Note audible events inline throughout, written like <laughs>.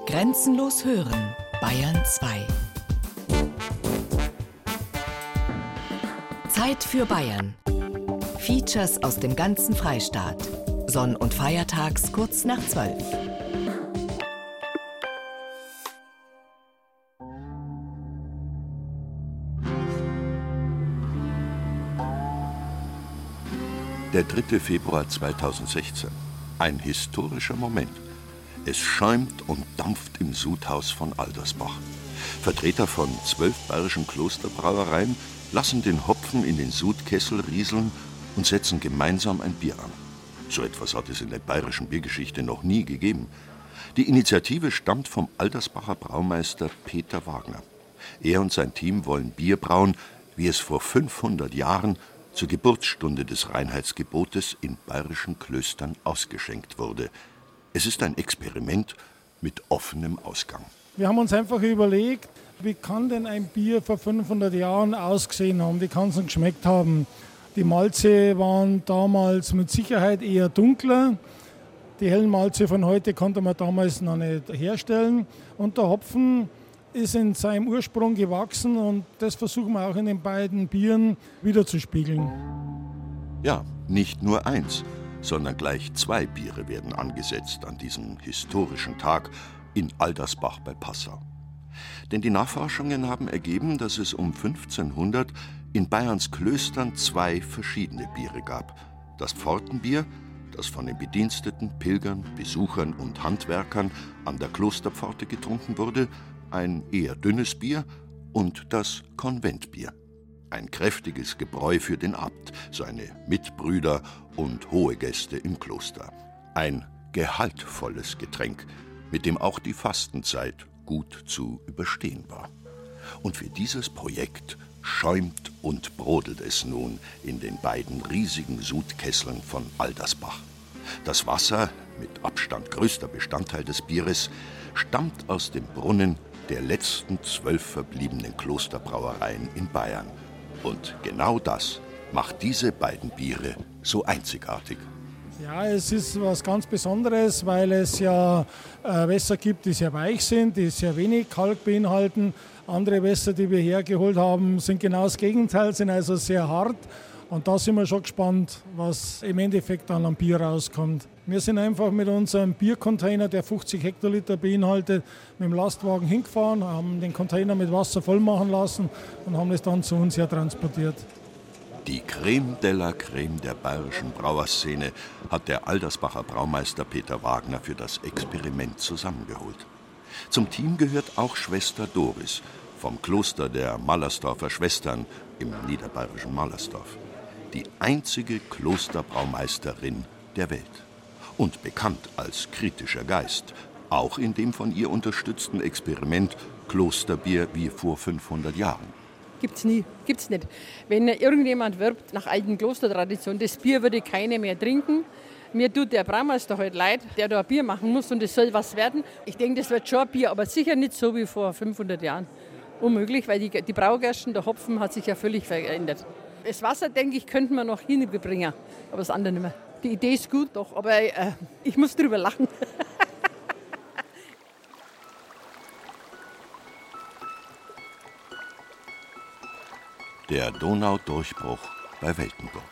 Grenzenlos hören, Bayern 2. Zeit für Bayern. Features aus dem ganzen Freistaat. Sonn- und Feiertags kurz nach 12. Der 3. Februar 2016. Ein historischer Moment. Es schäumt und dampft im Sudhaus von Aldersbach. Vertreter von zwölf bayerischen Klosterbrauereien lassen den Hopfen in den Sudkessel rieseln und setzen gemeinsam ein Bier an. So etwas hat es in der bayerischen Biergeschichte noch nie gegeben. Die Initiative stammt vom Aldersbacher Braumeister Peter Wagner. Er und sein Team wollen Bier brauen, wie es vor 500 Jahren zur Geburtsstunde des Reinheitsgebotes in bayerischen Klöstern ausgeschenkt wurde. Es ist ein Experiment mit offenem Ausgang. Wir haben uns einfach überlegt, wie kann denn ein Bier vor 500 Jahren ausgesehen haben, wie kann es denn geschmeckt haben. Die Malze waren damals mit Sicherheit eher dunkler. Die hellen Malze von heute konnte man damals noch nicht herstellen. Und der Hopfen ist in seinem Ursprung gewachsen und das versuchen wir auch in den beiden Bieren wiederzuspiegeln. Ja, nicht nur eins, sondern gleich zwei Biere werden angesetzt an diesem historischen Tag in Aldersbach bei Passau. Denn die Nachforschungen haben ergeben, dass es um 1500 in Bayerns Klöstern zwei verschiedene Biere gab. Das Pfortenbier, das von den Bediensteten, Pilgern, Besuchern und Handwerkern an der Klosterpforte getrunken wurde, ein eher dünnes Bier und das Konventbier. Ein kräftiges Gebräu für den Abt, seine Mitbrüder und hohe Gäste im Kloster. Ein gehaltvolles Getränk, mit dem auch die Fastenzeit gut zu überstehen war. Und für dieses Projekt schäumt und brodelt es nun in den beiden riesigen Sudkesseln von Aldersbach. Das Wasser, mit Abstand größter Bestandteil des Bieres, stammt aus dem Brunnen der letzten zwölf verbliebenen Klosterbrauereien in Bayern. Und genau das macht diese beiden Biere so einzigartig. Ja, es ist was ganz Besonderes, weil es ja äh, Wässer gibt, die sehr weich sind, die sehr wenig Kalk beinhalten. Andere Wässer, die wir hergeholt haben, sind genau das Gegenteil, sind also sehr hart. Und da sind wir schon gespannt, was im Endeffekt dann am Bier rauskommt. Wir sind einfach mit unserem Biercontainer, der 50 Hektoliter beinhaltet, mit dem Lastwagen hingefahren, haben den Container mit Wasser voll machen lassen und haben es dann zu uns hier transportiert. Die Creme de la Creme der bayerischen Brauerszene hat der Aldersbacher Braumeister Peter Wagner für das Experiment zusammengeholt. Zum Team gehört auch Schwester Doris vom Kloster der Mallersdorfer Schwestern im niederbayerischen Mallersdorf die einzige Klosterbraumeisterin der Welt und bekannt als kritischer Geist, auch in dem von ihr unterstützten Experiment Klosterbier wie vor 500 Jahren. Gibt's nie, gibt's nicht. Wenn irgendjemand wirbt nach alten Klostertraditionen, das Bier würde keiner mehr trinken. Mir tut der Braumeister heute leid, der da ein Bier machen muss und es soll was werden. Ich denke, das wird schon ein Bier, aber sicher nicht so wie vor 500 Jahren. Unmöglich, weil die, die Braugersten, der Hopfen hat sich ja völlig verändert. Das Wasser, denke ich, könnten wir noch hinbringen, aber das andere nicht mehr. Die Idee ist gut, doch, aber äh, ich muss drüber lachen. <laughs> Der Donaudurchbruch bei Weltenburg.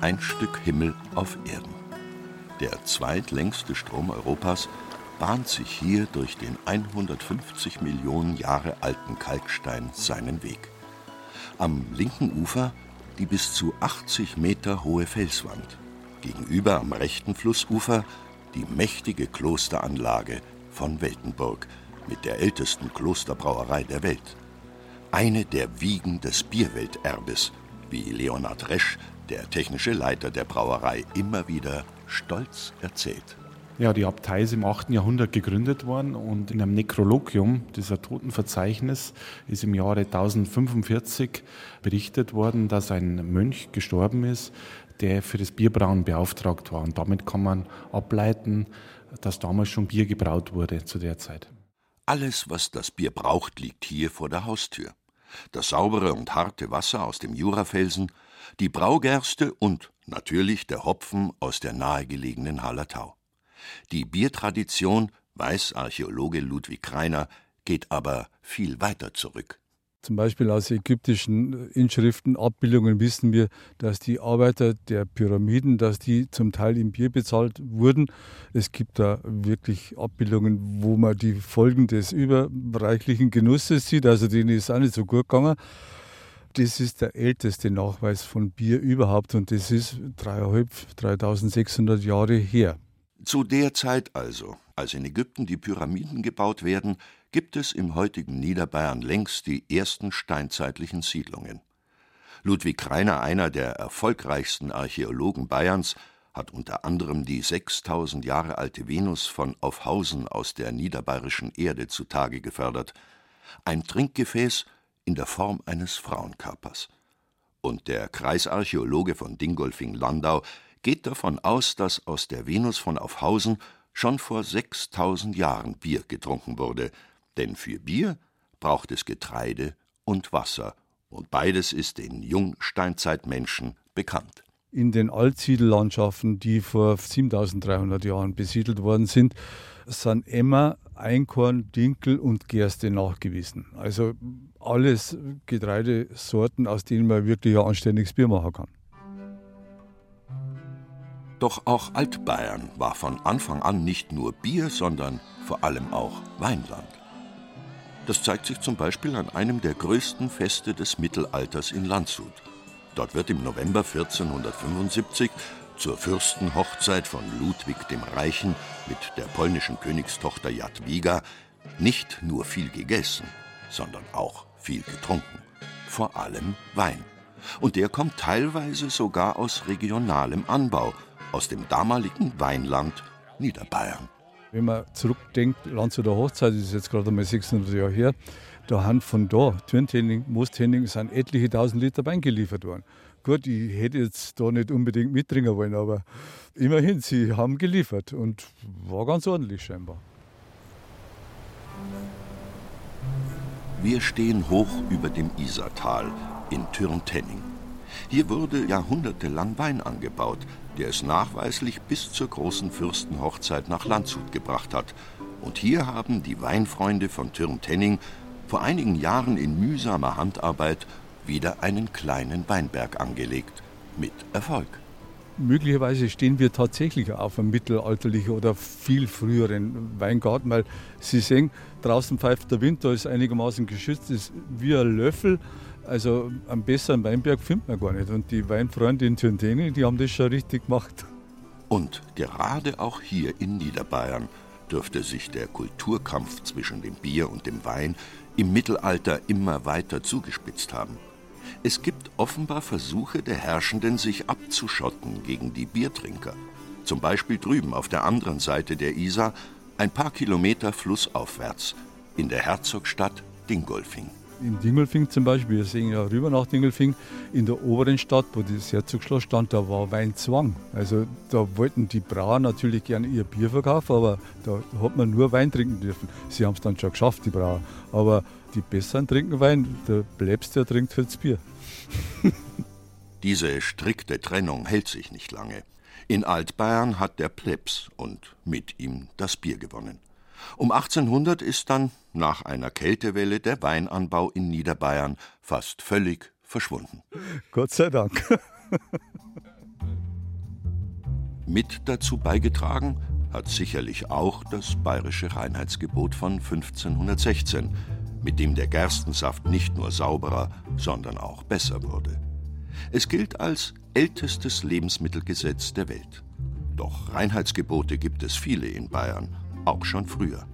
Ein Stück Himmel auf Erden. Der zweitlängste Strom Europas bahnt sich hier durch den 150 Millionen Jahre alten Kalkstein seinen Weg. Am linken Ufer die bis zu 80 Meter hohe Felswand. Gegenüber am rechten Flussufer die mächtige Klosteranlage von Weltenburg mit der ältesten Klosterbrauerei der Welt. Eine der Wiegen des Bierwelterbes, wie Leonhard Resch, der technische Leiter der Brauerei, immer wieder stolz erzählt. Ja, die Abtei ist im 8. Jahrhundert gegründet worden und in einem Nekrologium, dieser Totenverzeichnis, ist im Jahre 1045 berichtet worden, dass ein Mönch gestorben ist, der für das Bierbrauen beauftragt war. Und damit kann man ableiten, dass damals schon Bier gebraut wurde zu der Zeit. Alles, was das Bier braucht, liegt hier vor der Haustür. Das saubere und harte Wasser aus dem Jurafelsen, die Braugerste und natürlich der Hopfen aus der nahegelegenen Hallertau. Die Biertradition, weiß Archäologe Ludwig Kreiner, geht aber viel weiter zurück. Zum Beispiel aus ägyptischen Inschriften, Abbildungen wissen wir, dass die Arbeiter der Pyramiden, dass die zum Teil im Bier bezahlt wurden. Es gibt da wirklich Abbildungen, wo man die Folgen des überreichlichen Genusses sieht. Also denen ist auch nicht so gut gegangen. Das ist der älteste Nachweis von Bier überhaupt und das ist 3600 Jahre her. Zu der Zeit also, als in Ägypten die Pyramiden gebaut werden, gibt es im heutigen Niederbayern längst die ersten steinzeitlichen Siedlungen. Ludwig Kreiner, einer der erfolgreichsten Archäologen Bayerns, hat unter anderem die 6000 Jahre alte Venus von Aufhausen aus der niederbayerischen Erde zutage gefördert. Ein Trinkgefäß in der Form eines Frauenkörpers. Und der Kreisarchäologe von Dingolfing-Landau geht davon aus, dass aus der Venus von Aufhausen schon vor 6000 Jahren Bier getrunken wurde, denn für Bier braucht es Getreide und Wasser, und beides ist den Jungsteinzeitmenschen bekannt. In den Altsiedellandschaften, die vor 7300 Jahren besiedelt worden sind, sind immer Einkorn, Dinkel und Gerste nachgewiesen. Also alles Getreidesorten, aus denen man wirklich ein anständiges Bier machen kann. Doch auch Altbayern war von Anfang an nicht nur Bier, sondern vor allem auch Weinland. Das zeigt sich zum Beispiel an einem der größten Feste des Mittelalters in Landshut. Dort wird im November 1475 zur Fürstenhochzeit von Ludwig dem Reichen mit der polnischen Königstochter Jadwiga nicht nur viel gegessen, sondern auch viel getrunken. Vor allem Wein. Und der kommt teilweise sogar aus regionalem Anbau, aus dem damaligen Weinland Niederbayern. Wenn man zurückdenkt, Landshuter Hochzeit, das ist jetzt gerade einmal 600 Jahre her, da haben von da, Türntenning, Moosthenning, sind etliche tausend Liter Wein geliefert worden. Gut, ich hätte jetzt da nicht unbedingt mitdringen wollen, aber immerhin, sie haben geliefert und war ganz ordentlich scheinbar. Wir stehen hoch über dem Isartal in Türntenning. Hier wurde jahrhundertelang Wein angebaut, der es nachweislich bis zur großen Fürstenhochzeit nach Landshut gebracht hat. Und hier haben die Weinfreunde von Türntenning vor einigen Jahren in mühsamer Handarbeit wieder einen kleinen Weinberg angelegt. Mit Erfolg. Möglicherweise stehen wir tatsächlich auf einem mittelalterlichen oder viel früheren Weingarten, weil Sie sehen, draußen pfeift der Wind, da ist einigermaßen geschützt, ist wie ein Löffel. Also einen besseren Weinberg findet man gar nicht. Und die Weinfreunde in Türnteni, die haben das schon richtig gemacht. Und gerade auch hier in Niederbayern dürfte sich der Kulturkampf zwischen dem Bier und dem Wein im Mittelalter immer weiter zugespitzt haben. Es gibt offenbar Versuche der Herrschenden, sich abzuschotten gegen die Biertrinker. Zum Beispiel drüben auf der anderen Seite der Isar, ein paar Kilometer flussaufwärts, in der Herzogstadt Dingolfing in Dingelfing zum Beispiel, wir sehen ja rüber nach Dingelfing, in der oberen Stadt, wo das Herzogsschloss stand, da war Weinzwang. Also da wollten die Brauer natürlich gerne ihr Bier verkaufen, aber da hat man nur Wein trinken dürfen. Sie haben es dann schon geschafft, die Brauer. Aber die Besseren trinken Wein, der Plebs, der trinkt das Bier. <laughs> Diese strikte Trennung hält sich nicht lange. In Altbayern hat der Plebs und mit ihm das Bier gewonnen. Um 1800 ist dann, nach einer Kältewelle, der Weinanbau in Niederbayern fast völlig verschwunden. Gott sei Dank. <laughs> Mit dazu beigetragen hat sicherlich auch das bayerische Reinheitsgebot von 1516, mit dem der Gerstensaft nicht nur sauberer, sondern auch besser wurde. Es gilt als ältestes Lebensmittelgesetz der Welt. Doch Reinheitsgebote gibt es viele in Bayern auch schon früher.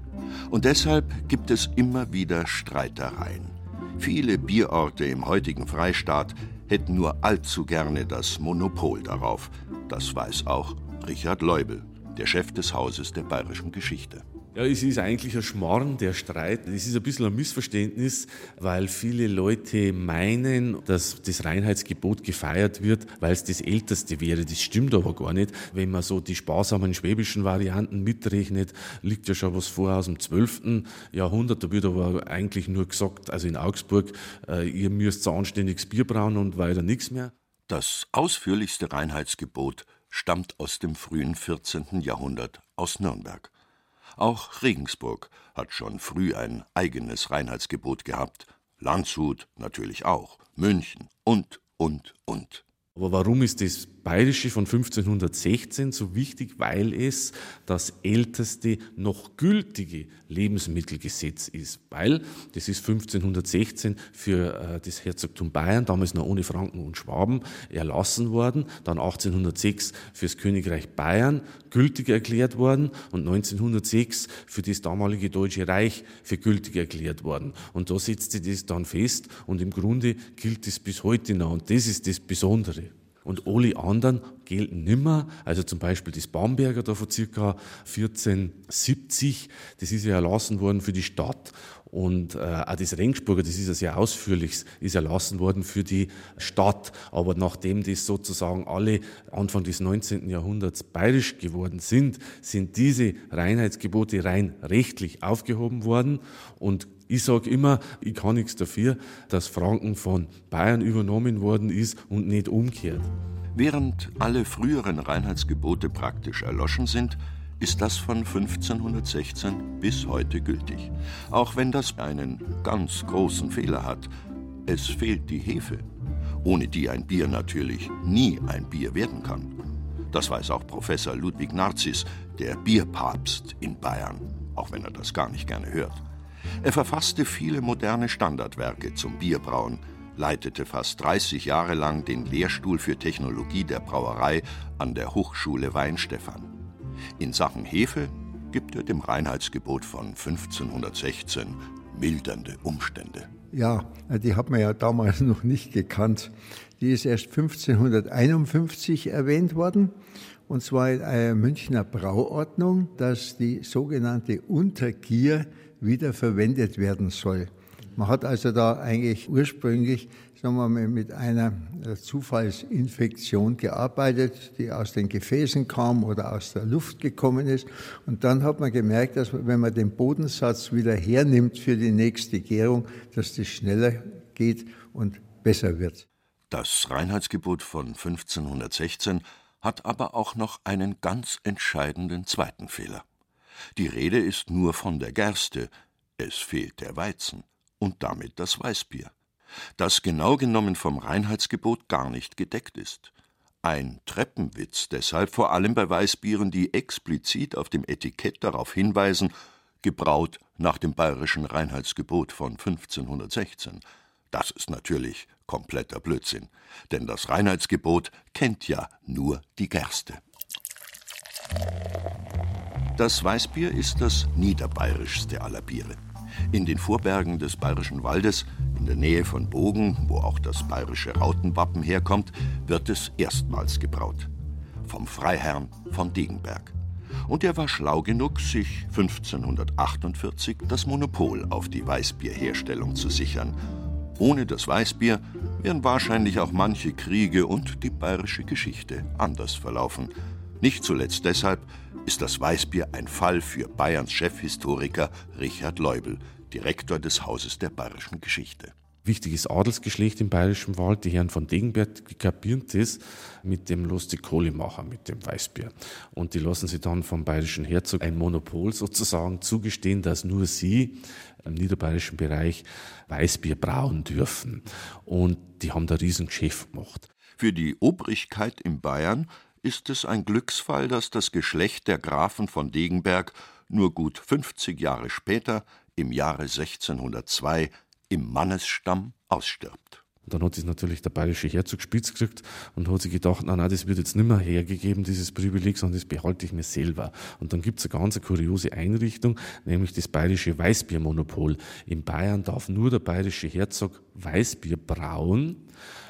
Und deshalb gibt es immer wieder Streitereien. Viele Bierorte im heutigen Freistaat hätten nur allzu gerne das Monopol darauf. Das weiß auch Richard Leubel, der Chef des Hauses der bayerischen Geschichte. Ja, es ist eigentlich ein Schmarrn, der Streit. Es ist ein bisschen ein Missverständnis, weil viele Leute meinen, dass das Reinheitsgebot gefeiert wird, weil es das älteste wäre. Das stimmt aber gar nicht. Wenn man so die sparsamen schwäbischen Varianten mitrechnet, liegt ja schon was vor aus dem 12. Jahrhundert. Da wird aber eigentlich nur gesagt, also in Augsburg, äh, ihr müsst so anständiges Bier brauen und weiter nichts mehr. Das ausführlichste Reinheitsgebot stammt aus dem frühen 14. Jahrhundert aus Nürnberg. Auch Regensburg hat schon früh ein eigenes Reinheitsgebot gehabt, Landshut natürlich auch, München und, und, und. Aber warum ist das Bayerische von 1516 so wichtig? Weil es das älteste noch gültige Lebensmittelgesetz ist. Weil das ist 1516 für äh, das Herzogtum Bayern, damals noch ohne Franken und Schwaben, erlassen worden. Dann 1806 für das Königreich Bayern gültig erklärt worden und 1906 für das damalige Deutsche Reich für gültig erklärt worden. Und da setzte das dann fest und im Grunde gilt es bis heute noch. Und das ist das Besondere. Und alle anderen gelten nimmer. Also zum Beispiel das Bamberger da von circa 1470, das ist ja erlassen worden für die Stadt. Und äh, auch das Regensburger, das ist ja sehr ausführlich, ist erlassen worden für die Stadt. Aber nachdem das sozusagen alle Anfang des 19. Jahrhunderts bayerisch geworden sind, sind diese Reinheitsgebote rein rechtlich aufgehoben worden. Und ich sage immer, ich kann nichts dafür, dass Franken von Bayern übernommen worden ist und nicht umgekehrt. Während alle früheren Reinheitsgebote praktisch erloschen sind, ist das von 1516 bis heute gültig. Auch wenn das einen ganz großen Fehler hat. Es fehlt die Hefe, ohne die ein Bier natürlich nie ein Bier werden kann. Das weiß auch Professor Ludwig Narzis, der Bierpapst in Bayern, auch wenn er das gar nicht gerne hört. Er verfasste viele moderne Standardwerke zum Bierbrauen, leitete fast 30 Jahre lang den Lehrstuhl für Technologie der Brauerei an der Hochschule Weinstefan. In Sachen Hefe gibt er dem Reinheitsgebot von 1516 mildernde Umstände. Ja, die hat man ja damals <laughs> noch nicht gekannt. Die ist erst 1551 erwähnt worden, und zwar in einer Münchner Brauordnung, dass die sogenannte Untergier wieder verwendet werden soll. Man hat also da eigentlich ursprünglich sagen wir mal, mit einer äh, Zufallsinfektion gearbeitet, die aus den Gefäßen kam oder aus der Luft gekommen ist. Und dann hat man gemerkt, dass wenn man den Bodensatz wieder hernimmt für die nächste Gärung, dass das schneller geht und besser wird. Das Reinheitsgebot von 1516 hat aber auch noch einen ganz entscheidenden zweiten Fehler. Die Rede ist nur von der Gerste, es fehlt der Weizen und damit das Weißbier, das genau genommen vom Reinheitsgebot gar nicht gedeckt ist. Ein Treppenwitz deshalb vor allem bei Weißbieren, die explizit auf dem Etikett darauf hinweisen, gebraut nach dem bayerischen Reinheitsgebot von 1516. Das ist natürlich kompletter Blödsinn, denn das Reinheitsgebot kennt ja nur die Gerste. Das Weißbier ist das niederbayerischste aller Biere. In den Vorbergen des Bayerischen Waldes, in der Nähe von Bogen, wo auch das bayerische Rautenwappen herkommt, wird es erstmals gebraut. Vom Freiherrn von Degenberg. Und er war schlau genug, sich 1548 das Monopol auf die Weißbierherstellung zu sichern. Ohne das Weißbier wären wahrscheinlich auch manche Kriege und die bayerische Geschichte anders verlaufen. Nicht zuletzt deshalb, ist das Weißbier ein Fall für Bayerns Chefhistoriker Richard Leubel, Direktor des Hauses der bayerischen Geschichte. Wichtiges Adelsgeschlecht im Bayerischen Wald, die Herren von Degenberg, die kapieren das mit dem Los die Kohle machen, mit dem Weißbier. Und die lassen sich dann vom bayerischen Herzog ein Monopol sozusagen zugestehen, dass nur sie im niederbayerischen Bereich Weißbier brauen dürfen. Und die haben da riesen Geschäft gemacht. Für die Obrigkeit in Bayern ist es ein Glücksfall, dass das Geschlecht der Grafen von Degenberg nur gut 50 Jahre später, im Jahre 1602, im Mannesstamm ausstirbt. Dann hat sich natürlich der bayerische Herzog spitz gekriegt und hat sich gedacht, na, na, das wird jetzt nicht mehr hergegeben, dieses Privileg, sondern das behalte ich mir selber. Und dann gibt es eine ganz kuriose Einrichtung, nämlich das bayerische Weißbiermonopol. In Bayern darf nur der bayerische Herzog Weißbier brauen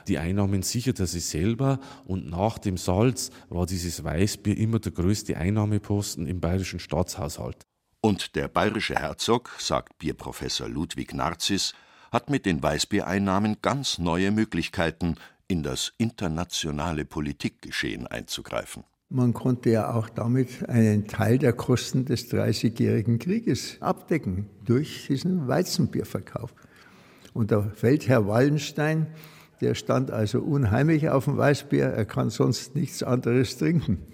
die Einnahmen sichert er sich selber und nach dem Salz war dieses Weißbier immer der größte Einnahmeposten im bayerischen Staatshaushalt. Und der bayerische Herzog, sagt Bierprofessor Ludwig Narzis, hat mit den Weißbiereinnahmen ganz neue Möglichkeiten, in das internationale Politikgeschehen einzugreifen. Man konnte ja auch damit einen Teil der Kosten des Dreißigjährigen Krieges abdecken durch diesen Weizenbierverkauf. Und der Feldherr Wallenstein der stand also unheimlich auf dem Weißbier. Er kann sonst nichts anderes trinken.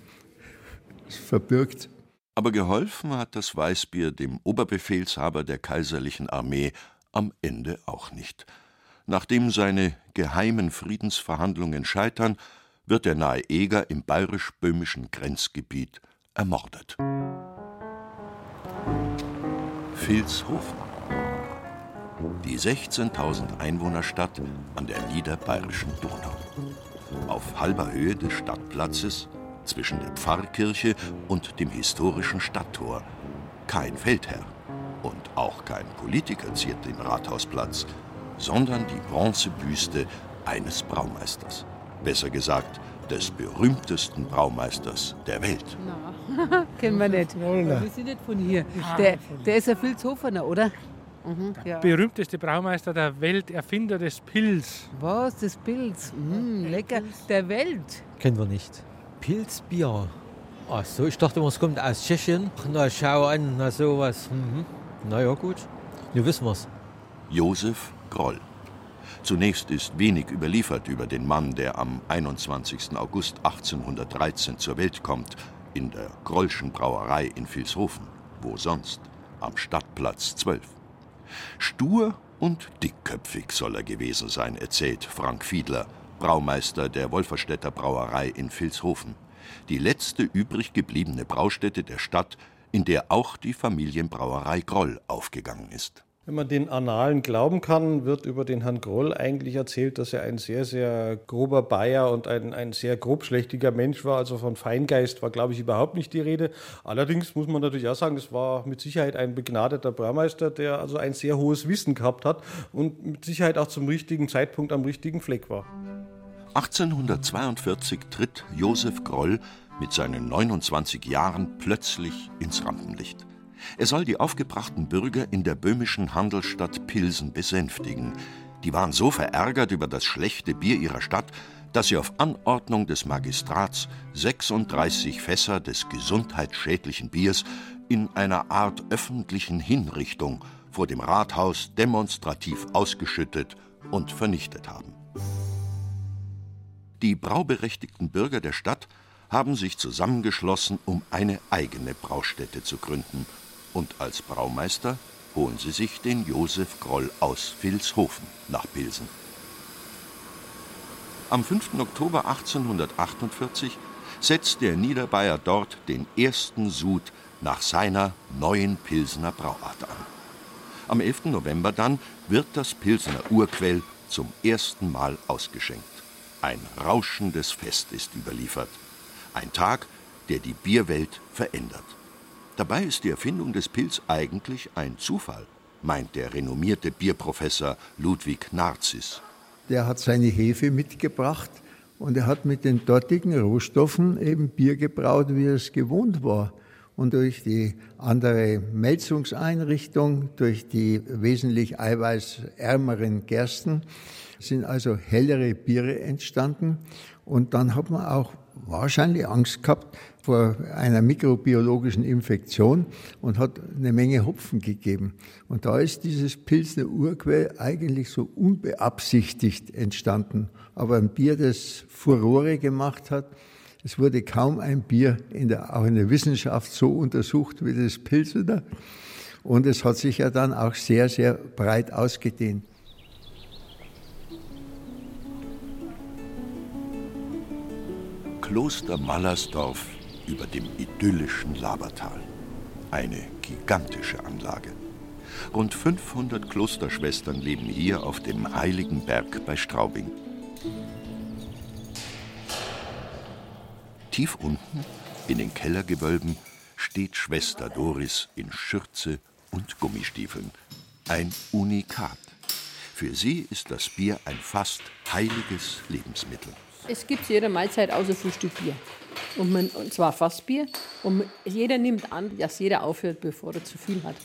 Es verbirgt. Aber geholfen hat das Weißbier dem Oberbefehlshaber der kaiserlichen Armee am Ende auch nicht. Nachdem seine geheimen Friedensverhandlungen scheitern, wird der nahe Eger im bayerisch-böhmischen Grenzgebiet ermordet. Vilshofen. Die 16.000 Einwohnerstadt an der niederbayerischen Donau. Auf halber Höhe des Stadtplatzes zwischen der Pfarrkirche und dem historischen Stadttor. Kein Feldherr und auch kein Politiker ziert den Rathausplatz, sondern die Bronzebüste eines Braumeisters. Besser gesagt, des berühmtesten Braumeisters der Welt. Na, <laughs> kennen wir nicht. Wir sind nicht von hier. Der, der ist ein Vilshofener, oder? Mhm, ja. Berühmteste Braumeister der Welt, Erfinder des Pilz. Was, des Pilz? Mm, lecker. Der Welt. Kennen wir nicht. Pilzbier. Ach so, ich dachte, es kommt aus Tschechien. Na, schau an, na sowas. Mhm. Na ja, gut. Nun wissen wir's. Josef Groll. Zunächst ist wenig überliefert über den Mann, der am 21. August 1813 zur Welt kommt, in der Grollschen Brauerei in Vilshofen. Wo sonst? Am Stadtplatz 12. Stur und dickköpfig soll er gewesen sein, erzählt Frank Fiedler, Braumeister der Wolferstädter Brauerei in Vilshofen. Die letzte übrig gebliebene Braustätte der Stadt, in der auch die Familienbrauerei Groll aufgegangen ist. Wenn man den Annalen glauben kann, wird über den Herrn Groll eigentlich erzählt, dass er ein sehr, sehr grober Bayer und ein, ein sehr grobschlächtiger Mensch war. Also von Feingeist war, glaube ich, überhaupt nicht die Rede. Allerdings muss man natürlich auch sagen, es war mit Sicherheit ein begnadeter Braumeister, der also ein sehr hohes Wissen gehabt hat und mit Sicherheit auch zum richtigen Zeitpunkt am richtigen Fleck war. 1842 tritt Josef Groll mit seinen 29 Jahren plötzlich ins Rampenlicht. Er soll die aufgebrachten Bürger in der böhmischen Handelsstadt Pilsen besänftigen. Die waren so verärgert über das schlechte Bier ihrer Stadt, dass sie auf Anordnung des Magistrats 36 Fässer des gesundheitsschädlichen Biers in einer Art öffentlichen Hinrichtung vor dem Rathaus demonstrativ ausgeschüttet und vernichtet haben. Die brauberechtigten Bürger der Stadt haben sich zusammengeschlossen, um eine eigene Braustätte zu gründen – und als Braumeister holen sie sich den Josef Groll aus Vilshofen nach Pilsen. Am 5. Oktober 1848 setzt der Niederbayer dort den ersten Sud nach seiner neuen Pilsener Brauart an. Am 11. November dann wird das Pilsener Urquell zum ersten Mal ausgeschenkt. Ein rauschendes Fest ist überliefert. Ein Tag, der die Bierwelt verändert. Dabei ist die Erfindung des Pilz eigentlich ein Zufall, meint der renommierte Bierprofessor Ludwig Narzis. Der hat seine Hefe mitgebracht und er hat mit den dortigen Rohstoffen eben Bier gebraut, wie er es gewohnt war. Und durch die andere Melzungseinrichtung, durch die wesentlich eiweißärmeren Gersten sind also hellere Biere entstanden. Und dann hat man auch wahrscheinlich Angst gehabt, vor einer mikrobiologischen Infektion und hat eine Menge Hopfen gegeben. Und da ist dieses Pilsner Urquell eigentlich so unbeabsichtigt entstanden. Aber ein Bier, das Furore gemacht hat, es wurde kaum ein Bier in der, auch in der Wissenschaft so untersucht wie das Pilsener. Und es hat sich ja dann auch sehr, sehr breit ausgedehnt. Kloster Mallersdorf über dem idyllischen Labertal. Eine gigantische Anlage. Rund 500 Klosterschwestern leben hier auf dem Heiligen Berg bei Straubing. Tief unten, in den Kellergewölben, steht Schwester Doris in Schürze und Gummistiefeln. Ein Unikat. Für sie ist das Bier ein fast heiliges Lebensmittel. Es gibt jede Mahlzeit außer Frühstück Bier. Und, man, und zwar Fassbier. Und jeder nimmt an, dass jeder aufhört, bevor er zu viel hat.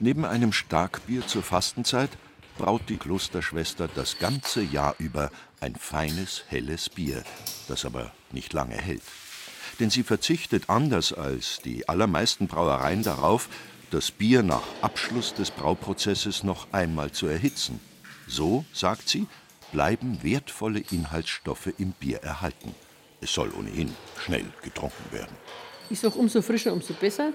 Neben einem Starkbier zur Fastenzeit braut die Klosterschwester das ganze Jahr über ein feines, helles Bier, das aber nicht lange hält. Denn sie verzichtet anders als die allermeisten Brauereien darauf, das Bier nach Abschluss des Brauprozesses noch einmal zu erhitzen. So, sagt sie, bleiben wertvolle Inhaltsstoffe im Bier erhalten. Es soll ohnehin schnell getrunken werden. Ich sage, umso frischer, umso besser.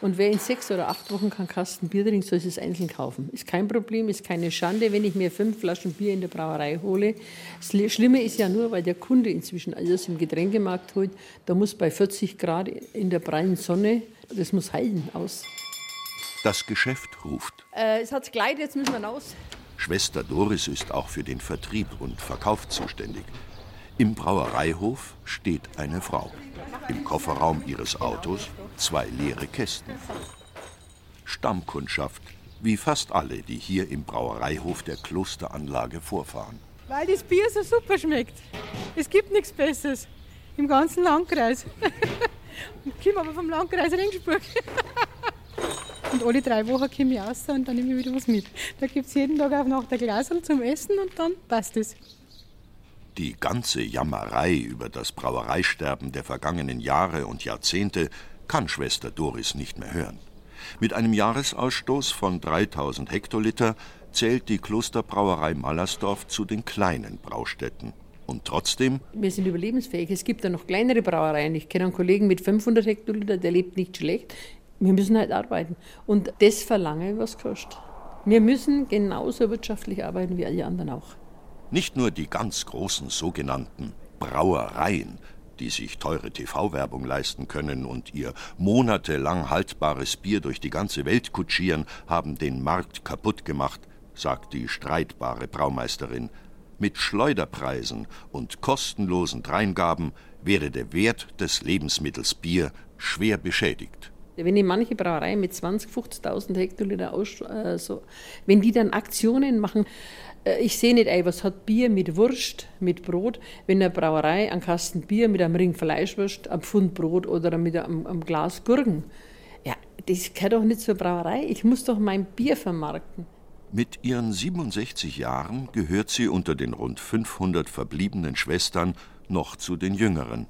Und wer in sechs oder acht Wochen keinen Kasten Bier trinkt, soll es einzeln kaufen. Ist kein Problem, ist keine Schande, wenn ich mir fünf Flaschen Bier in der Brauerei hole. Das Schlimme ist ja nur, weil der Kunde inzwischen alles im Getränkemarkt holt. Da muss bei 40 Grad in der prallen Sonne, das muss heilen aus. Das Geschäft ruft. Äh, es hat Kleid, jetzt müssen wir raus. Schwester Doris ist auch für den Vertrieb und Verkauf zuständig. Im Brauereihof steht eine Frau. Im Kofferraum ihres Autos zwei leere Kästen. Stammkundschaft, wie fast alle, die hier im Brauereihof der Klosteranlage vorfahren. Weil das Bier so super schmeckt. Es gibt nichts Besseres im ganzen Landkreis. <laughs> Ich komme aber vom Landkreis Ringsburg. <laughs> Und alle drei Wochen komme ich raus und dann nehme ich wieder was mit. Da gibt es jeden Tag auch noch der Glasel zum Essen und dann passt es. Die ganze Jammerei über das Brauereisterben der vergangenen Jahre und Jahrzehnte kann Schwester Doris nicht mehr hören. Mit einem Jahresausstoß von 3000 Hektoliter zählt die Klosterbrauerei Mallersdorf zu den kleinen Braustätten. Und trotzdem? Wir sind überlebensfähig. Es gibt ja noch kleinere Brauereien. Ich kenne einen Kollegen mit 500 Hektoliter, der lebt nicht schlecht. Wir müssen halt arbeiten. Und das verlange, was kostet. Wir müssen genauso wirtschaftlich arbeiten wie alle anderen auch. Nicht nur die ganz großen sogenannten Brauereien, die sich teure TV-Werbung leisten können und ihr monatelang haltbares Bier durch die ganze Welt kutschieren, haben den Markt kaputt gemacht, sagt die streitbare Braumeisterin. Mit Schleuderpreisen und kostenlosen Dreingaben wäre der Wert des Lebensmittels Bier schwer beschädigt. Wenn die manche Brauereien mit 20.000, 50.000 Hektoliter aus, äh, so, wenn die dann Aktionen machen, äh, ich sehe nicht ein, was hat Bier mit Wurst, mit Brot, wenn eine Brauerei einen Kasten Bier mit einem Ring Fleischwurst, einem Pfund Brot oder mit einem, einem Glas Gurken. Ja, das gehört doch nicht zur Brauerei. Ich muss doch mein Bier vermarkten. Mit ihren 67 Jahren gehört sie unter den rund 500 verbliebenen Schwestern noch zu den Jüngeren.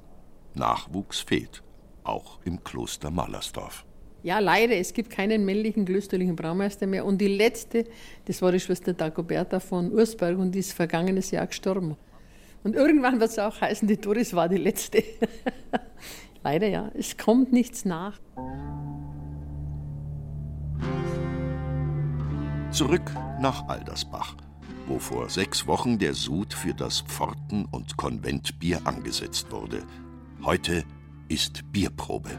Nachwuchs fehlt, auch im Kloster Mallersdorf. Ja, leider, es gibt keinen männlichen klösterlichen Braumeister mehr. Und die letzte, das war die Schwester Dagoberta von Ursberg und die ist vergangenes Jahr gestorben. Und irgendwann wird es auch heißen, die Doris war die letzte. <laughs> leider ja, es kommt nichts nach. Zurück nach Aldersbach, wo vor sechs Wochen der Sud für das Pforten- und Konventbier angesetzt wurde. Heute ist Bierprobe.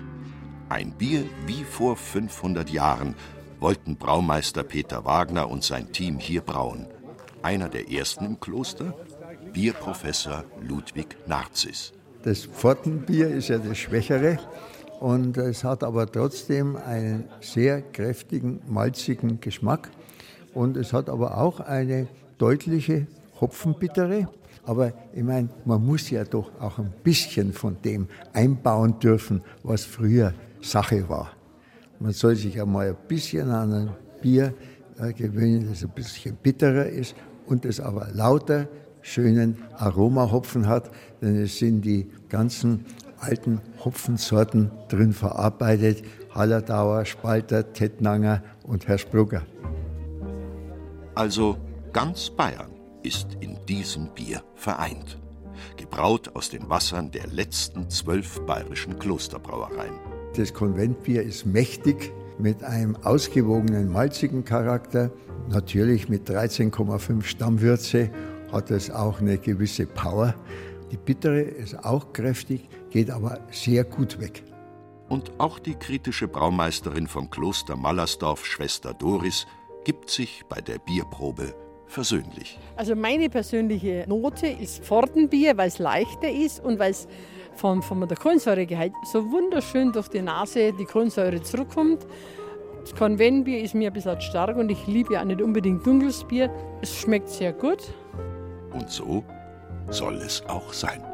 Ein Bier wie vor 500 Jahren wollten Braumeister Peter Wagner und sein Team hier brauen. Einer der ersten im Kloster, Bierprofessor Ludwig Narzis. Das Pfortenbier ist ja das Schwächere und es hat aber trotzdem einen sehr kräftigen, malzigen Geschmack und es hat aber auch eine deutliche Hopfenbittere. Aber ich meine, man muss ja doch auch ein bisschen von dem einbauen dürfen, was früher Sache war. Man soll sich einmal ein bisschen an ein Bier äh, gewöhnen, das ein bisschen bitterer ist und das aber lauter schönen Aromahopfen hat, denn es sind die ganzen alten Hopfensorten drin verarbeitet. Hallertauer, Spalter, Tettnanger und Herr Sprugger. Also ganz Bayern ist in diesem Bier vereint. Gebraut aus den Wassern der letzten zwölf bayerischen Klosterbrauereien. Das Konventbier ist mächtig mit einem ausgewogenen malzigen Charakter. Natürlich mit 13,5 Stammwürze hat es auch eine gewisse Power. Die bittere ist auch kräftig, geht aber sehr gut weg. Und auch die kritische Braumeisterin vom Kloster Mallersdorf, Schwester Doris, gibt sich bei der Bierprobe versöhnlich. Also meine persönliche Note ist Pfortenbier, weil es leichter ist und weil es von, von der Kohlensäuregehalt so wunderschön durch die Nase die Kohlensäure zurückkommt. Das Konventbier ist mir ein bisschen stark und ich liebe ja auch nicht unbedingt dunkles Bier. Es schmeckt sehr gut. Und so soll es auch sein.